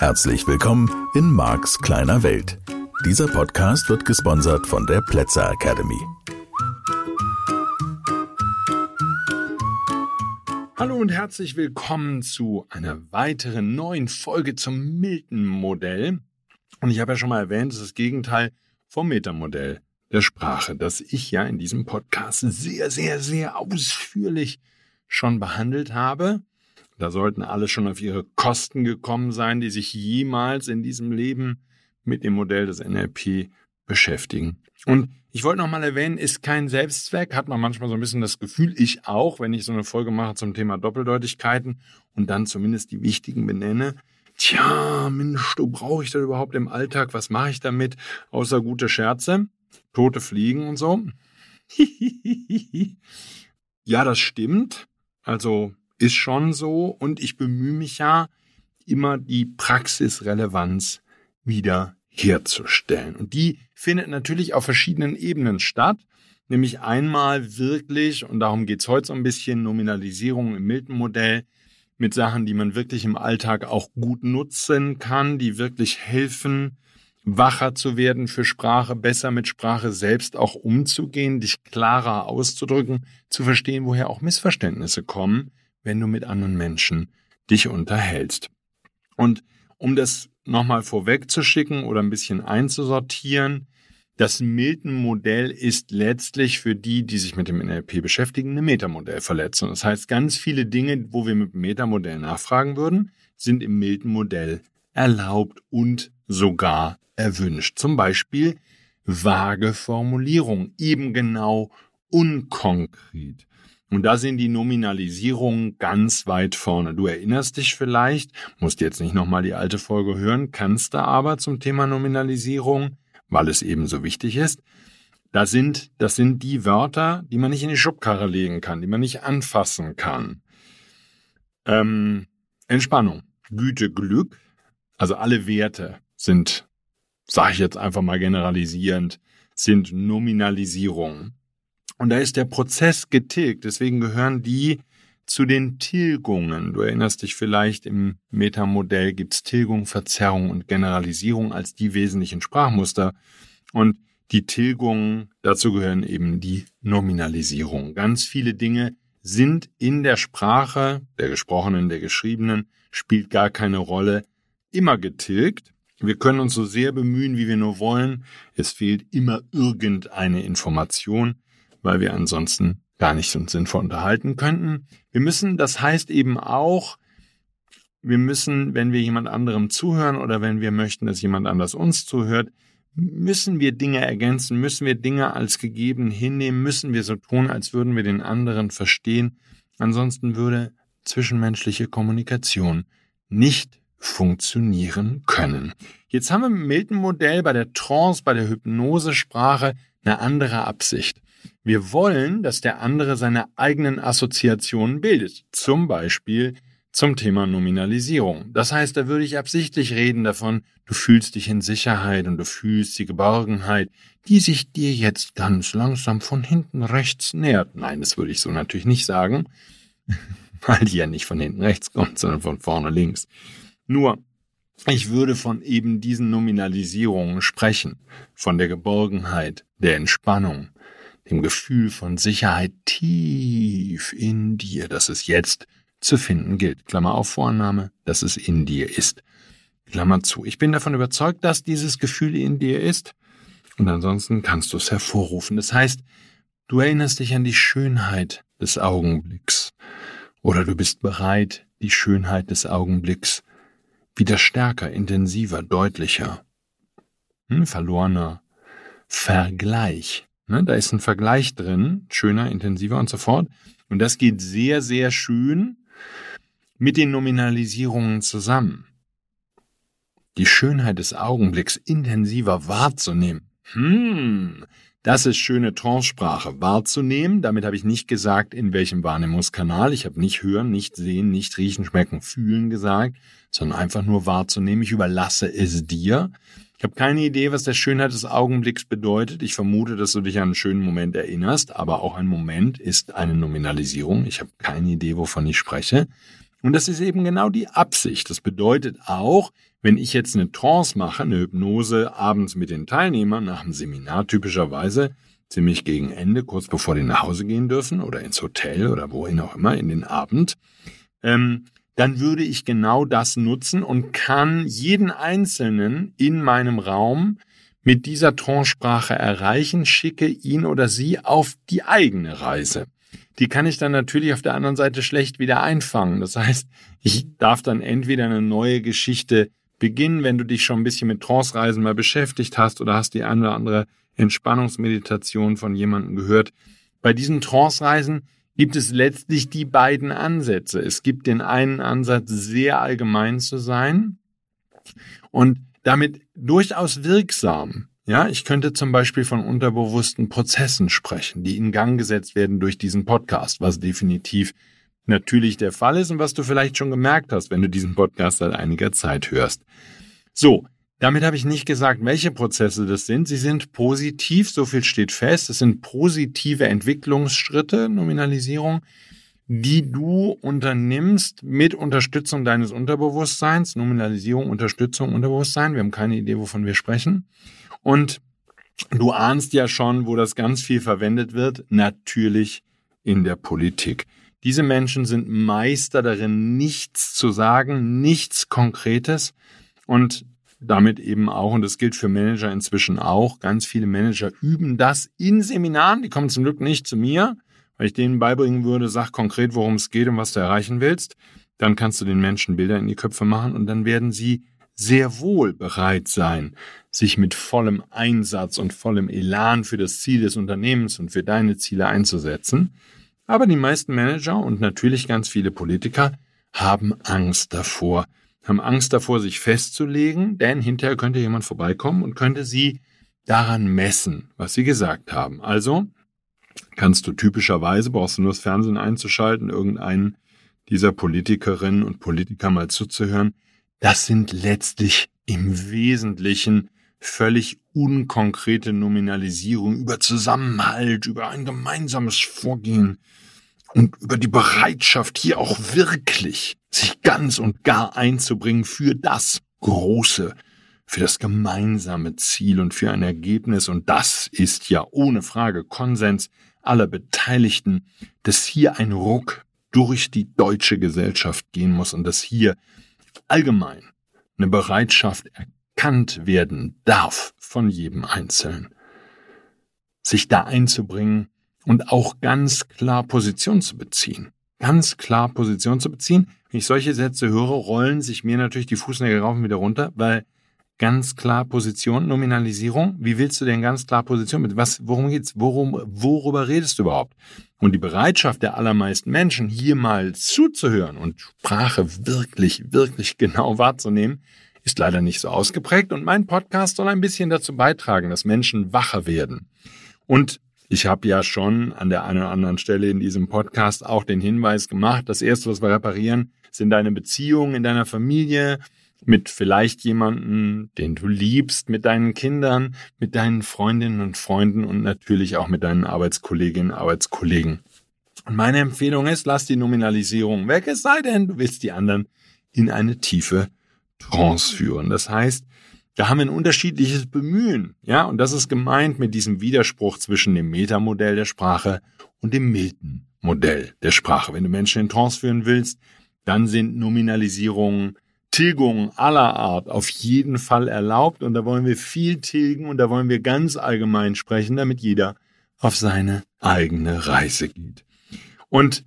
Herzlich willkommen in Marks kleiner Welt. Dieser Podcast wird gesponsert von der Plätzer Academy. Hallo und herzlich willkommen zu einer weiteren neuen Folge zum Milton-Modell. Und ich habe ja schon mal erwähnt, es ist das Gegenteil vom Metamodell der Sprache, das ich ja in diesem Podcast sehr, sehr, sehr ausführlich schon behandelt habe. Da sollten alle schon auf ihre Kosten gekommen sein, die sich jemals in diesem Leben mit dem Modell des NLP beschäftigen. Und ich wollte noch mal erwähnen, ist kein Selbstzweck, hat man manchmal so ein bisschen das Gefühl, ich auch, wenn ich so eine Folge mache zum Thema Doppeldeutigkeiten und dann zumindest die wichtigen benenne. Tja, Mensch, du brauche ich das überhaupt im Alltag? Was mache ich damit? Außer gute Scherze, tote Fliegen und so. ja, das stimmt. Also ist schon so und ich bemühe mich ja immer die Praxisrelevanz wieder herzustellen. Und die findet natürlich auf verschiedenen Ebenen statt. Nämlich einmal wirklich, und darum geht's heute so ein bisschen, Nominalisierung im Milton-Modell mit Sachen, die man wirklich im Alltag auch gut nutzen kann, die wirklich helfen, wacher zu werden für Sprache, besser mit Sprache selbst auch umzugehen, dich klarer auszudrücken, zu verstehen, woher auch Missverständnisse kommen, wenn du mit anderen Menschen dich unterhältst. Und um das nochmal vorwegzuschicken oder ein bisschen einzusortieren, das Milton-Modell ist letztlich für die, die sich mit dem NLP beschäftigen, eine Metamodellverletzung. Das heißt, ganz viele Dinge, wo wir mit dem Metamodell nachfragen würden, sind im Milton-Modell erlaubt und sogar erwünscht. Zum Beispiel vage Formulierung, eben genau unkonkret. Und da sind die Nominalisierungen ganz weit vorne. Du erinnerst dich vielleicht, musst jetzt nicht nochmal die alte Folge hören, kannst du aber zum Thema Nominalisierung, weil es eben so wichtig ist, da sind, das sind die Wörter, die man nicht in die Schubkarre legen kann, die man nicht anfassen kann. Ähm, Entspannung, Güte, Glück, also alle Werte sind, sage ich jetzt einfach mal generalisierend, sind Nominalisierung. Und da ist der Prozess getilgt. Deswegen gehören die zu den Tilgungen. Du erinnerst dich vielleicht, im Metamodell gibt's Tilgung, Verzerrung und Generalisierung als die wesentlichen Sprachmuster. Und die Tilgungen, dazu gehören eben die Nominalisierung. Ganz viele Dinge sind in der Sprache, der gesprochenen, der geschriebenen, spielt gar keine Rolle, immer getilgt. Wir können uns so sehr bemühen, wie wir nur wollen. Es fehlt immer irgendeine Information weil wir ansonsten gar nicht uns sinnvoll unterhalten könnten. Wir müssen, das heißt eben auch, wir müssen, wenn wir jemand anderem zuhören oder wenn wir möchten, dass jemand anders uns zuhört, müssen wir Dinge ergänzen, müssen wir Dinge als gegeben hinnehmen, müssen wir so tun, als würden wir den anderen verstehen. Ansonsten würde zwischenmenschliche Kommunikation nicht funktionieren können. Jetzt haben wir im Milton-Modell bei der Trance, bei der Hypnosesprache eine andere Absicht. Wir wollen, dass der andere seine eigenen Assoziationen bildet. Zum Beispiel zum Thema Nominalisierung. Das heißt, da würde ich absichtlich reden davon, du fühlst dich in Sicherheit und du fühlst die Geborgenheit, die sich dir jetzt ganz langsam von hinten rechts nähert. Nein, das würde ich so natürlich nicht sagen, weil die ja nicht von hinten rechts kommt, sondern von vorne links. Nur, ich würde von eben diesen Nominalisierungen sprechen, von der Geborgenheit, der Entspannung, dem Gefühl von Sicherheit tief in dir, dass es jetzt zu finden gilt. Klammer auf Vorname, dass es in dir ist. Klammer zu. Ich bin davon überzeugt, dass dieses Gefühl in dir ist. Und ansonsten kannst du es hervorrufen. Das heißt, du erinnerst dich an die Schönheit des Augenblicks. Oder du bist bereit, die Schönheit des Augenblicks wieder stärker, intensiver, deutlicher. Hm, verlorener Vergleich Ne, da ist ein Vergleich drin, schöner, intensiver und so fort. Und das geht sehr, sehr schön mit den Nominalisierungen zusammen. Die Schönheit des Augenblicks intensiver wahrzunehmen. Hm, das ist schöne Trance-Sprache. Wahrzunehmen, damit habe ich nicht gesagt, in welchem Wahrnehmungskanal. Ich habe nicht hören, nicht sehen, nicht riechen, schmecken, fühlen gesagt, sondern einfach nur wahrzunehmen. Ich überlasse es dir. Ich habe keine Idee, was der Schönheit des Augenblicks bedeutet. Ich vermute, dass du dich an einen schönen Moment erinnerst, aber auch ein Moment ist eine Nominalisierung. Ich habe keine Idee, wovon ich spreche. Und das ist eben genau die Absicht. Das bedeutet auch, wenn ich jetzt eine Trance mache, eine Hypnose abends mit den Teilnehmern nach dem Seminar typischerweise, ziemlich gegen Ende, kurz bevor die nach Hause gehen dürfen oder ins Hotel oder wohin auch immer, in den Abend, ähm, dann würde ich genau das nutzen und kann jeden Einzelnen in meinem Raum mit dieser Trance-Sprache erreichen, schicke ihn oder sie auf die eigene Reise. Die kann ich dann natürlich auf der anderen Seite schlecht wieder einfangen. Das heißt, ich darf dann entweder eine neue Geschichte beginnen, wenn du dich schon ein bisschen mit Trance-Reisen mal beschäftigt hast oder hast die eine oder andere Entspannungsmeditation von jemandem gehört. Bei diesen Trance-Reisen gibt es letztlich die beiden Ansätze. Es gibt den einen Ansatz, sehr allgemein zu sein und damit durchaus wirksam. Ja, ich könnte zum Beispiel von unterbewussten Prozessen sprechen, die in Gang gesetzt werden durch diesen Podcast, was definitiv natürlich der Fall ist und was du vielleicht schon gemerkt hast, wenn du diesen Podcast seit einiger Zeit hörst. So, damit habe ich nicht gesagt, welche Prozesse das sind. Sie sind positiv, so viel steht fest. Es sind positive Entwicklungsschritte, Nominalisierung, die du unternimmst mit Unterstützung deines Unterbewusstseins. Nominalisierung, Unterstützung, Unterbewusstsein. Wir haben keine Idee, wovon wir sprechen. Und du ahnst ja schon, wo das ganz viel verwendet wird. Natürlich in der Politik. Diese Menschen sind Meister darin, nichts zu sagen, nichts Konkretes. Und damit eben auch, und das gilt für Manager inzwischen auch, ganz viele Manager üben das in Seminaren, die kommen zum Glück nicht zu mir, weil ich denen beibringen würde, sag konkret, worum es geht und was du erreichen willst. Dann kannst du den Menschen Bilder in die Köpfe machen und dann werden sie sehr wohl bereit sein, sich mit vollem Einsatz und vollem Elan für das Ziel des Unternehmens und für deine Ziele einzusetzen. Aber die meisten Manager und natürlich ganz viele Politiker haben Angst davor, haben Angst davor, sich festzulegen, denn hinterher könnte jemand vorbeikommen und könnte sie daran messen, was sie gesagt haben. Also kannst du typischerweise, brauchst du nur das Fernsehen einzuschalten, irgendeinen dieser Politikerinnen und Politiker mal zuzuhören. Das sind letztlich im Wesentlichen völlig unkonkrete Nominalisierungen über Zusammenhalt, über ein gemeinsames Vorgehen, und über die Bereitschaft, hier auch wirklich sich ganz und gar einzubringen für das Große, für das gemeinsame Ziel und für ein Ergebnis. Und das ist ja ohne Frage Konsens aller Beteiligten, dass hier ein Ruck durch die deutsche Gesellschaft gehen muss und dass hier allgemein eine Bereitschaft erkannt werden darf von jedem Einzelnen, sich da einzubringen, und auch ganz klar Position zu beziehen. Ganz klar Position zu beziehen. Wenn ich solche Sätze höre, rollen sich mir natürlich die Fußnägel rauf und wieder runter, weil ganz klar Position, Nominalisierung. Wie willst du denn ganz klar Position mit? Was, worum geht's? Worum, worüber redest du überhaupt? Und die Bereitschaft der allermeisten Menschen, hier mal zuzuhören und Sprache wirklich, wirklich genau wahrzunehmen, ist leider nicht so ausgeprägt. Und mein Podcast soll ein bisschen dazu beitragen, dass Menschen wacher werden. Und ich habe ja schon an der einen oder anderen Stelle in diesem Podcast auch den Hinweis gemacht, das Erste, was wir reparieren, sind deine Beziehungen in deiner Familie, mit vielleicht jemanden, den du liebst, mit deinen Kindern, mit deinen Freundinnen und Freunden und natürlich auch mit deinen Arbeitskolleginnen und Arbeitskollegen. Und meine Empfehlung ist, lass die Nominalisierung weg, es sei denn, du willst die anderen in eine tiefe Trance führen. Das heißt, da haben wir ein unterschiedliches Bemühen, ja, und das ist gemeint mit diesem Widerspruch zwischen dem Metamodell der Sprache und dem Milton-Modell der Sprache. Wenn du Menschen in Trance führen willst, dann sind Nominalisierungen, Tilgungen aller Art auf jeden Fall erlaubt und da wollen wir viel tilgen und da wollen wir ganz allgemein sprechen, damit jeder auf seine eigene Reise geht. Und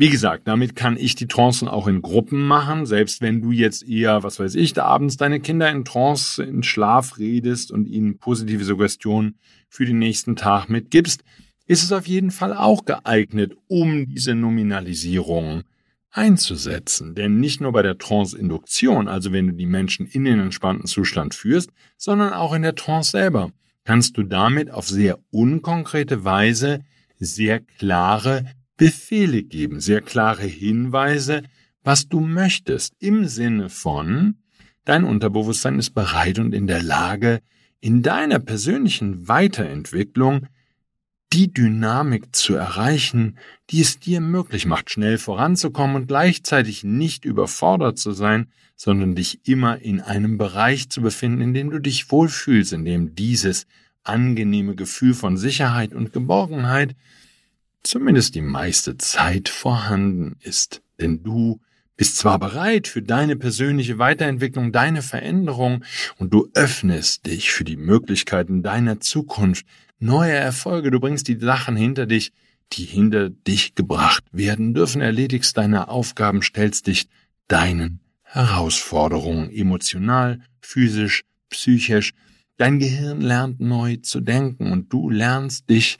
wie gesagt, damit kann ich die Trancen auch in Gruppen machen, selbst wenn du jetzt eher, was weiß ich, da abends deine Kinder in Trance, in Schlaf redest und ihnen positive Suggestionen für den nächsten Tag mitgibst, ist es auf jeden Fall auch geeignet, um diese Nominalisierung einzusetzen. Denn nicht nur bei der Trance-Induktion, also wenn du die Menschen in den entspannten Zustand führst, sondern auch in der Trance selber, kannst du damit auf sehr unkonkrete Weise sehr klare Befehle geben, sehr klare Hinweise, was du möchtest, im Sinne von, dein Unterbewusstsein ist bereit und in der Lage, in deiner persönlichen Weiterentwicklung die Dynamik zu erreichen, die es dir möglich macht, schnell voranzukommen und gleichzeitig nicht überfordert zu sein, sondern dich immer in einem Bereich zu befinden, in dem du dich wohlfühlst, in dem dieses angenehme Gefühl von Sicherheit und Geborgenheit zumindest die meiste Zeit vorhanden ist. Denn du bist zwar bereit für deine persönliche Weiterentwicklung, deine Veränderung und du öffnest dich für die Möglichkeiten deiner Zukunft, neue Erfolge, du bringst die Sachen hinter dich, die hinter dich gebracht werden dürfen, erledigst deine Aufgaben, stellst dich deinen Herausforderungen emotional, physisch, psychisch. Dein Gehirn lernt neu zu denken und du lernst dich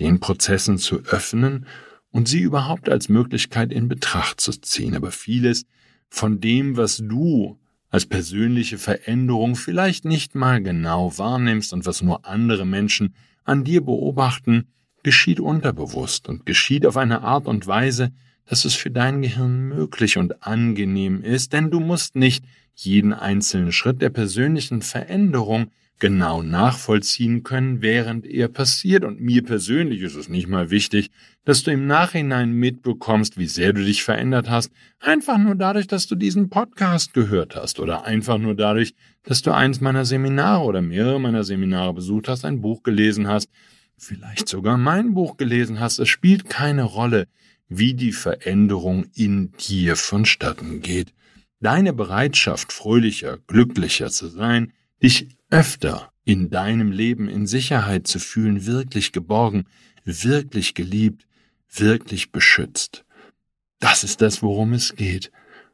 den Prozessen zu öffnen und sie überhaupt als Möglichkeit in Betracht zu ziehen. Aber vieles von dem, was du als persönliche Veränderung vielleicht nicht mal genau wahrnimmst und was nur andere Menschen an dir beobachten, geschieht unterbewusst und geschieht auf eine Art und Weise, dass es für dein Gehirn möglich und angenehm ist, denn du musst nicht jeden einzelnen Schritt der persönlichen Veränderung genau nachvollziehen können, während er passiert. Und mir persönlich ist es nicht mal wichtig, dass du im Nachhinein mitbekommst, wie sehr du dich verändert hast, einfach nur dadurch, dass du diesen Podcast gehört hast oder einfach nur dadurch, dass du eins meiner Seminare oder mehrere meiner Seminare besucht hast, ein Buch gelesen hast, vielleicht sogar mein Buch gelesen hast. Es spielt keine Rolle, wie die Veränderung in dir vonstatten geht. Deine Bereitschaft, fröhlicher, glücklicher zu sein, dich öfter in deinem Leben in Sicherheit zu fühlen, wirklich geborgen, wirklich geliebt, wirklich beschützt. Das ist das, worum es geht.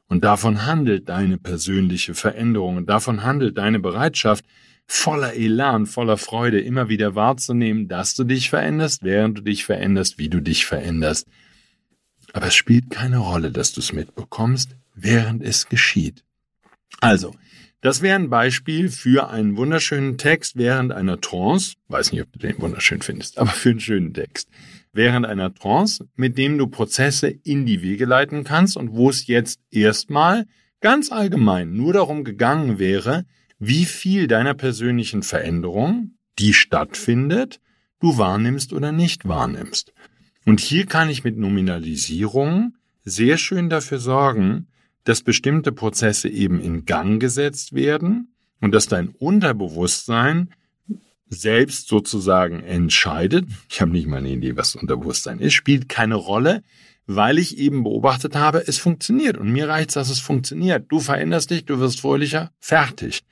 Und davon handelt deine persönliche Veränderung und davon handelt deine Bereitschaft, voller Elan, voller Freude immer wieder wahrzunehmen, dass du dich veränderst, während du dich veränderst, wie du dich veränderst. Aber es spielt keine Rolle, dass du es mitbekommst, während es geschieht. Also, das wäre ein Beispiel für einen wunderschönen Text während einer Trance. Weiß nicht, ob du den wunderschön findest, aber für einen schönen Text. Während einer Trance, mit dem du Prozesse in die Wege leiten kannst und wo es jetzt erstmal ganz allgemein nur darum gegangen wäre, wie viel deiner persönlichen Veränderung, die stattfindet, du wahrnimmst oder nicht wahrnimmst. Und hier kann ich mit Nominalisierung sehr schön dafür sorgen, dass bestimmte Prozesse eben in Gang gesetzt werden und dass dein Unterbewusstsein selbst sozusagen entscheidet. Ich habe nicht mal eine Idee, was Unterbewusstsein ist, spielt keine Rolle, weil ich eben beobachtet habe, es funktioniert. Und mir reicht dass es funktioniert. Du veränderst dich, du wirst fröhlicher, fertig.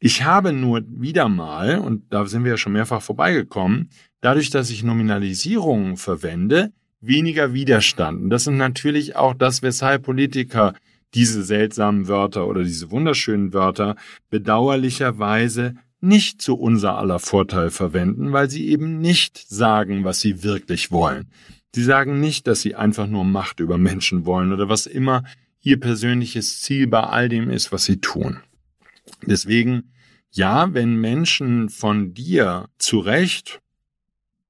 Ich habe nur wieder mal, und da sind wir ja schon mehrfach vorbeigekommen, dadurch, dass ich Nominalisierungen verwende, weniger Widerstand. Und das sind natürlich auch das, weshalb Politiker diese seltsamen Wörter oder diese wunderschönen Wörter bedauerlicherweise nicht zu unser aller Vorteil verwenden, weil sie eben nicht sagen, was sie wirklich wollen. Sie sagen nicht, dass sie einfach nur Macht über Menschen wollen oder was immer ihr persönliches Ziel bei all dem ist, was sie tun. Deswegen, ja, wenn Menschen von dir zu Recht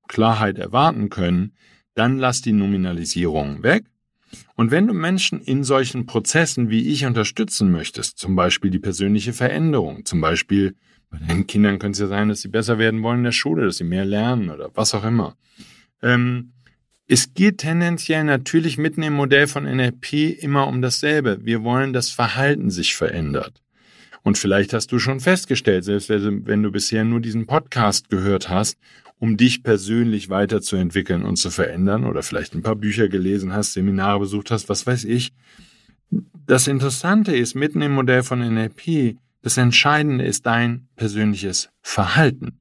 Klarheit erwarten können, dann lass die Nominalisierung weg und wenn du Menschen in solchen Prozessen wie ich unterstützen möchtest, zum Beispiel die persönliche Veränderung, zum Beispiel bei deinen Kindern könnte es ja sein, dass sie besser werden wollen in der Schule, dass sie mehr lernen oder was auch immer. Ähm, es geht tendenziell natürlich mitten im Modell von NLP immer um dasselbe. Wir wollen, dass Verhalten sich verändert. Und vielleicht hast du schon festgestellt, selbst wenn du bisher nur diesen Podcast gehört hast um dich persönlich weiterzuentwickeln und zu verändern oder vielleicht ein paar Bücher gelesen hast, Seminare besucht hast, was weiß ich. Das Interessante ist, mitten im Modell von NLP, das Entscheidende ist dein persönliches Verhalten.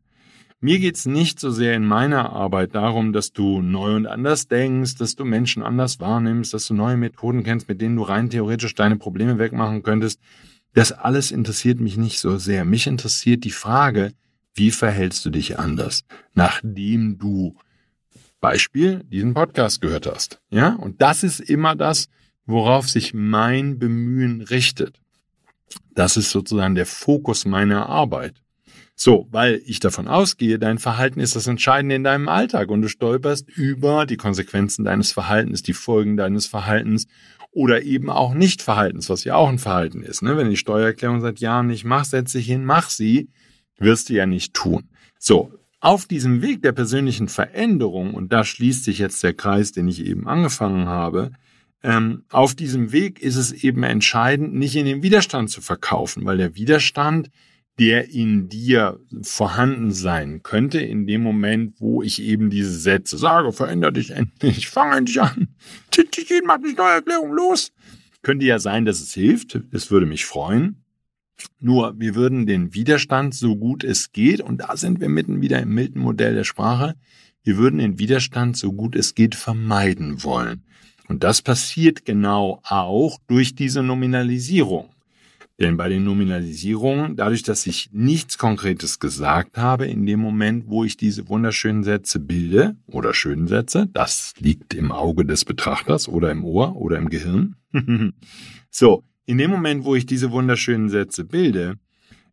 Mir geht's nicht so sehr in meiner Arbeit darum, dass du neu und anders denkst, dass du Menschen anders wahrnimmst, dass du neue Methoden kennst, mit denen du rein theoretisch deine Probleme wegmachen könntest. Das alles interessiert mich nicht so sehr. Mich interessiert die Frage, wie verhältst du dich anders, nachdem du Beispiel diesen Podcast gehört hast? Ja, und das ist immer das, worauf sich mein Bemühen richtet. Das ist sozusagen der Fokus meiner Arbeit. So, weil ich davon ausgehe, dein Verhalten ist das Entscheidende in deinem Alltag und du stolperst über die Konsequenzen deines Verhaltens, die Folgen deines Verhaltens oder eben auch Nicht-Verhaltens, was ja auch ein Verhalten ist. Ne? Wenn die Steuererklärung seit Jahren nicht mach, setz dich hin, mach sie, wirst du ja nicht tun. So, auf diesem Weg der persönlichen Veränderung, und da schließt sich jetzt der Kreis, den ich eben angefangen habe, ähm, auf diesem Weg ist es eben entscheidend, nicht in den Widerstand zu verkaufen, weil der Widerstand, der in dir vorhanden sein könnte, in dem Moment, wo ich eben diese Sätze sage, veränder dich endlich, fang endlich an, jeden macht eine Steuererklärung, los, könnte ja sein, dass es hilft, es würde mich freuen, nur wir würden den Widerstand so gut es geht, und da sind wir mitten wieder im milden Modell der Sprache, wir würden den Widerstand so gut es geht vermeiden wollen. Und das passiert genau auch durch diese Nominalisierung. Denn bei den Nominalisierungen, dadurch, dass ich nichts Konkretes gesagt habe, in dem Moment, wo ich diese wunderschönen Sätze bilde oder schönen Sätze, das liegt im Auge des Betrachters oder im Ohr oder im Gehirn. so, in dem Moment, wo ich diese wunderschönen Sätze bilde,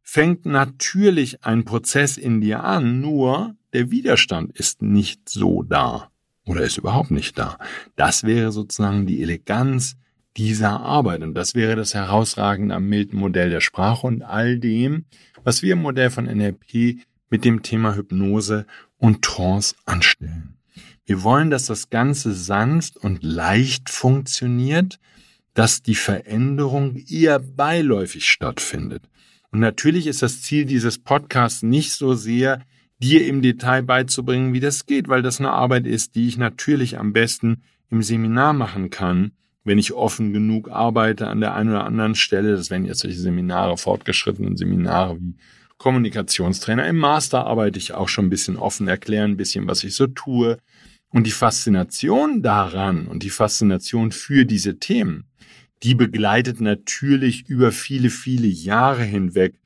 fängt natürlich ein Prozess in dir an, nur der Widerstand ist nicht so da oder ist überhaupt nicht da. Das wäre sozusagen die Eleganz dieser Arbeit und das wäre das Herausragende am milden Modell der Sprache und all dem, was wir im Modell von NLP mit dem Thema Hypnose und Trance anstellen. Wir wollen, dass das Ganze sanft und leicht funktioniert, dass die Veränderung eher beiläufig stattfindet. Und natürlich ist das Ziel dieses Podcasts nicht so sehr, dir im Detail beizubringen, wie das geht, weil das eine Arbeit ist, die ich natürlich am besten im Seminar machen kann, wenn ich offen genug arbeite an der einen oder anderen Stelle. Das wären jetzt solche Seminare, fortgeschrittenen Seminare wie Kommunikationstrainer. Im Master arbeite ich auch schon ein bisschen offen, erkläre ein bisschen, was ich so tue. Und die Faszination daran und die Faszination für diese Themen, die begleitet natürlich über viele, viele Jahre hinweg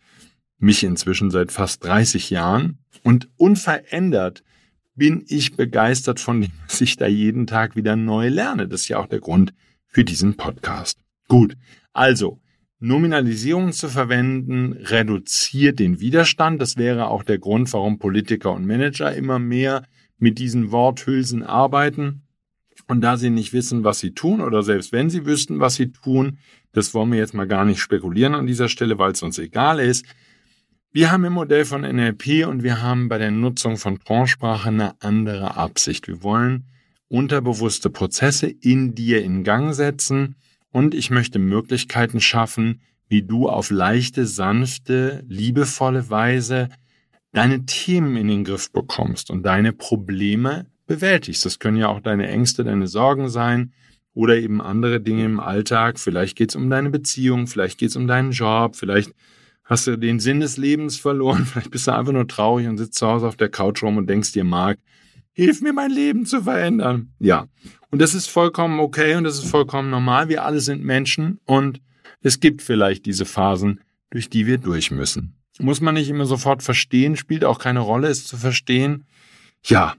mich inzwischen seit fast 30 Jahren und unverändert bin ich begeistert von dem, was ich da jeden Tag wieder neu lerne. Das ist ja auch der Grund für diesen Podcast. Gut, also Nominalisierung zu verwenden reduziert den Widerstand. Das wäre auch der Grund, warum Politiker und Manager immer mehr mit diesen Worthülsen arbeiten. Und da sie nicht wissen, was sie tun, oder selbst wenn sie wüssten, was sie tun, das wollen wir jetzt mal gar nicht spekulieren an dieser Stelle, weil es uns egal ist. Wir haben im Modell von NLP und wir haben bei der Nutzung von Trance-Sprache eine andere Absicht. Wir wollen unterbewusste Prozesse in dir in Gang setzen und ich möchte Möglichkeiten schaffen, wie du auf leichte, sanfte, liebevolle Weise deine Themen in den Griff bekommst und deine Probleme bewältigst. Das können ja auch deine Ängste, deine Sorgen sein oder eben andere Dinge im Alltag. Vielleicht geht es um deine Beziehung, vielleicht geht es um deinen Job, vielleicht hast du den Sinn des Lebens verloren, vielleicht bist du einfach nur traurig und sitzt zu Hause auf der Couch rum und denkst dir, Marc, hilf mir mein Leben zu verändern. Ja, und das ist vollkommen okay und das ist vollkommen normal. Wir alle sind Menschen und es gibt vielleicht diese Phasen, durch die wir durch müssen. Muss man nicht immer sofort verstehen, spielt auch keine Rolle, es zu verstehen. Ja,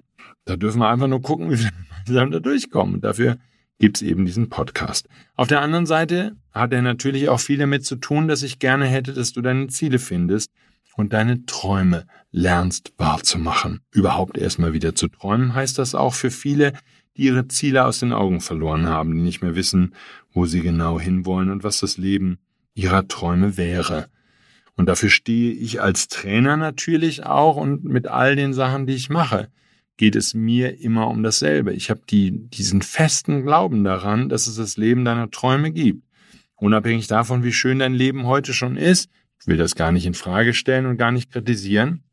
da dürfen wir einfach nur gucken, wie wir gemeinsam da durchkommen. Und dafür gibt's eben diesen Podcast. Auf der anderen Seite hat er natürlich auch viel damit zu tun, dass ich gerne hätte, dass du deine Ziele findest und deine Träume lernst wahrzumachen. Überhaupt erstmal wieder zu träumen heißt das auch für viele, die ihre Ziele aus den Augen verloren haben, die nicht mehr wissen, wo sie genau hinwollen und was das Leben ihrer Träume wäre. Und dafür stehe ich als Trainer natürlich auch und mit all den Sachen, die ich mache geht es mir immer um dasselbe. Ich habe die, diesen festen Glauben daran, dass es das Leben deiner Träume gibt. Unabhängig davon, wie schön dein Leben heute schon ist, ich will das gar nicht in Frage stellen und gar nicht kritisieren,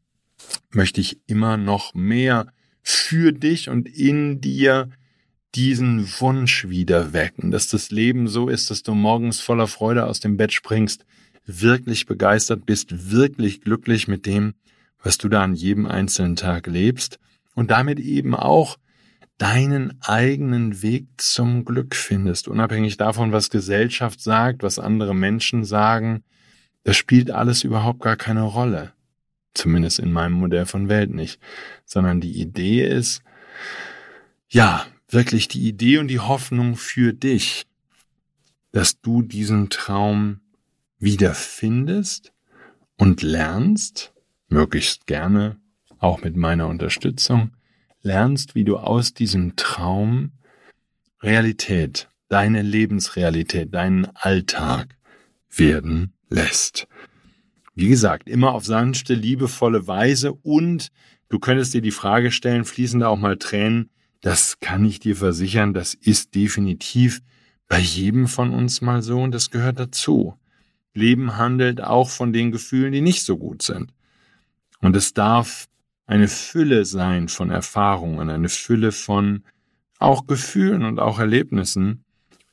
möchte ich immer noch mehr für dich und in dir diesen Wunsch wieder wecken, dass das Leben so ist, dass du morgens voller Freude aus dem Bett springst, wirklich begeistert bist, wirklich glücklich mit dem, was du da an jedem einzelnen Tag lebst und damit eben auch deinen eigenen Weg zum Glück findest, unabhängig davon, was Gesellschaft sagt, was andere Menschen sagen. Das spielt alles überhaupt gar keine Rolle. Zumindest in meinem Modell von Welt nicht. Sondern die Idee ist, ja, wirklich die Idee und die Hoffnung für dich, dass du diesen Traum wiederfindest und lernst, möglichst gerne auch mit meiner Unterstützung, lernst, wie du aus diesem Traum Realität, deine Lebensrealität, deinen Alltag werden lässt. Wie gesagt, immer auf sanfte, liebevolle Weise und Du könntest dir die Frage stellen, fließen da auch mal Tränen? Das kann ich dir versichern, das ist definitiv bei jedem von uns mal so und das gehört dazu. Leben handelt auch von den Gefühlen, die nicht so gut sind. Und es darf eine Fülle sein von Erfahrungen, eine Fülle von auch Gefühlen und auch Erlebnissen,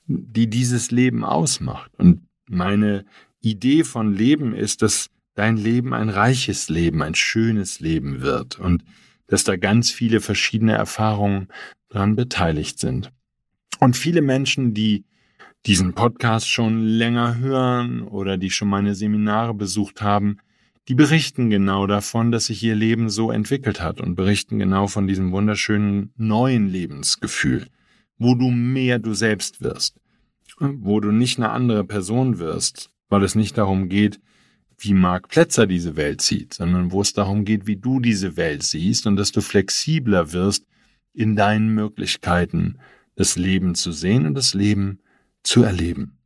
die dieses Leben ausmacht. Und meine Idee von Leben ist, dass dein Leben ein reiches Leben, ein schönes Leben wird und dass da ganz viele verschiedene Erfahrungen daran beteiligt sind. Und viele Menschen, die diesen Podcast schon länger hören oder die schon meine Seminare besucht haben, die berichten genau davon, dass sich ihr Leben so entwickelt hat und berichten genau von diesem wunderschönen neuen Lebensgefühl, wo du mehr du selbst wirst, wo du nicht eine andere Person wirst, weil es nicht darum geht, wie Mark Plätzer diese Welt sieht, sondern wo es darum geht, wie du diese Welt siehst und dass du flexibler wirst in deinen Möglichkeiten, das Leben zu sehen und das Leben zu erleben.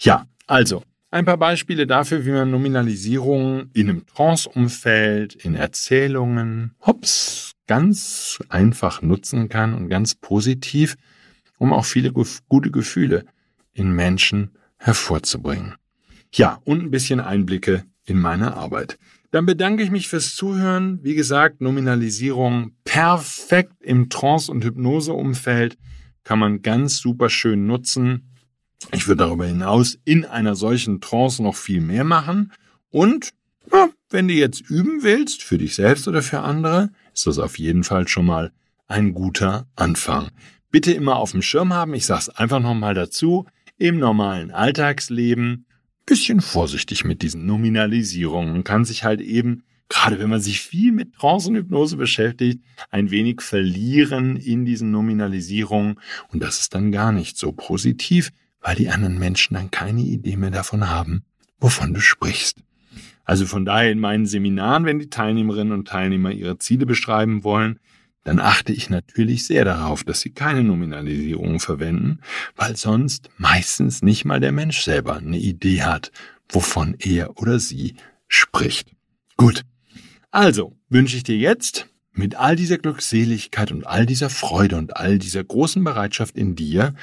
Ja, also, ein paar Beispiele dafür, wie man Nominalisierung in einem Trance-Umfeld, in Erzählungen, hops, ganz einfach nutzen kann und ganz positiv, um auch viele gute Gefühle in Menschen hervorzubringen. Ja, und ein bisschen Einblicke in meine Arbeit. Dann bedanke ich mich fürs Zuhören. Wie gesagt, Nominalisierung perfekt im Trance- und Hypnose-Umfeld kann man ganz super schön nutzen. Ich würde darüber hinaus in einer solchen Trance noch viel mehr machen. Und ja, wenn du jetzt üben willst, für dich selbst oder für andere, ist das auf jeden Fall schon mal ein guter Anfang. Bitte immer auf dem Schirm haben, ich sage es einfach nochmal dazu, im normalen Alltagsleben bisschen vorsichtig mit diesen Nominalisierungen. kann sich halt eben, gerade wenn man sich viel mit Trance und Hypnose beschäftigt, ein wenig verlieren in diesen Nominalisierungen. Und das ist dann gar nicht so positiv, weil die anderen Menschen dann keine Idee mehr davon haben, wovon du sprichst. Also von daher in meinen Seminaren, wenn die Teilnehmerinnen und Teilnehmer ihre Ziele beschreiben wollen, dann achte ich natürlich sehr darauf, dass sie keine Nominalisierung verwenden, weil sonst meistens nicht mal der Mensch selber eine Idee hat, wovon er oder sie spricht. Gut. Also wünsche ich dir jetzt mit all dieser Glückseligkeit und all dieser Freude und all dieser großen Bereitschaft in dir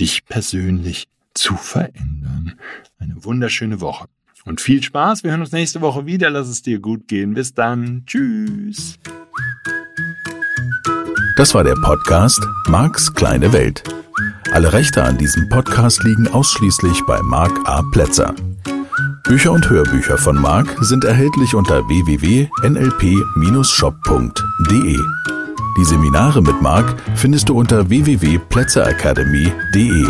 dich persönlich zu verändern. Eine wunderschöne Woche. Und viel Spaß. Wir hören uns nächste Woche wieder. Lass es dir gut gehen. Bis dann. Tschüss. Das war der Podcast Marks kleine Welt. Alle Rechte an diesem Podcast liegen ausschließlich bei Mark A. Plätzer. Bücher und Hörbücher von Mark sind erhältlich unter www.nlp-shop.de. Die Seminare mit Marc findest du unter www.plätzeracademy.de.